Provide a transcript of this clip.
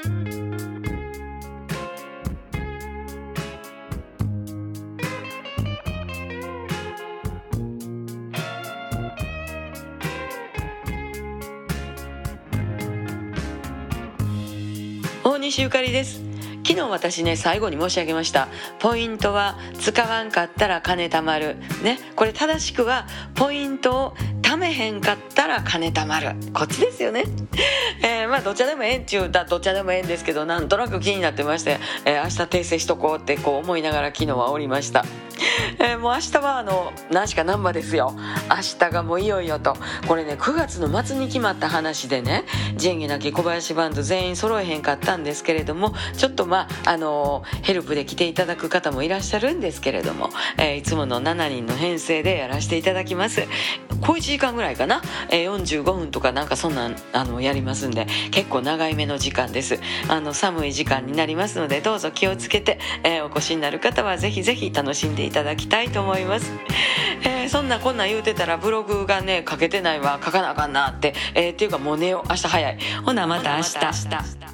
大西ゆかりです。昨日私ね最後に申し上げました。ポイントは使わんかったら金貯まる。ね。これ正しくはポイントを貯めへんかったら金貯まる。こっちですよね。えー、まあどっちでもええんちゅうだどっちでもええんですけどなんとなく気になってまして、えー、明日訂正しとこうってこう思いながら昨日はおりました。えー、もう明日はあの何しか難波ですよ。明日がもういよいよと。これね9月の末に決まった話でね仁義なき小林バンド全員揃えへんかったんですけれどもちょっとまああのヘルプで来ていただく方もいらっしゃるんですけれども、えー、いつもの7人の編成でやらせていただきます。小1時間ぐらいかな、えー、45分とかなんかそんなんあのやりますんで結構長い目の時間です。あの寒い時間になりますのでどうぞ気をつけて、えー、お越しになる方はぜひぜひ楽しんでいただきたいと思います、えー、そんなこんなん言うてたらブログがね書けてないわ。書かなあかんなって、えー、っていうかもう寝よう。明日早い。ほなまた明日。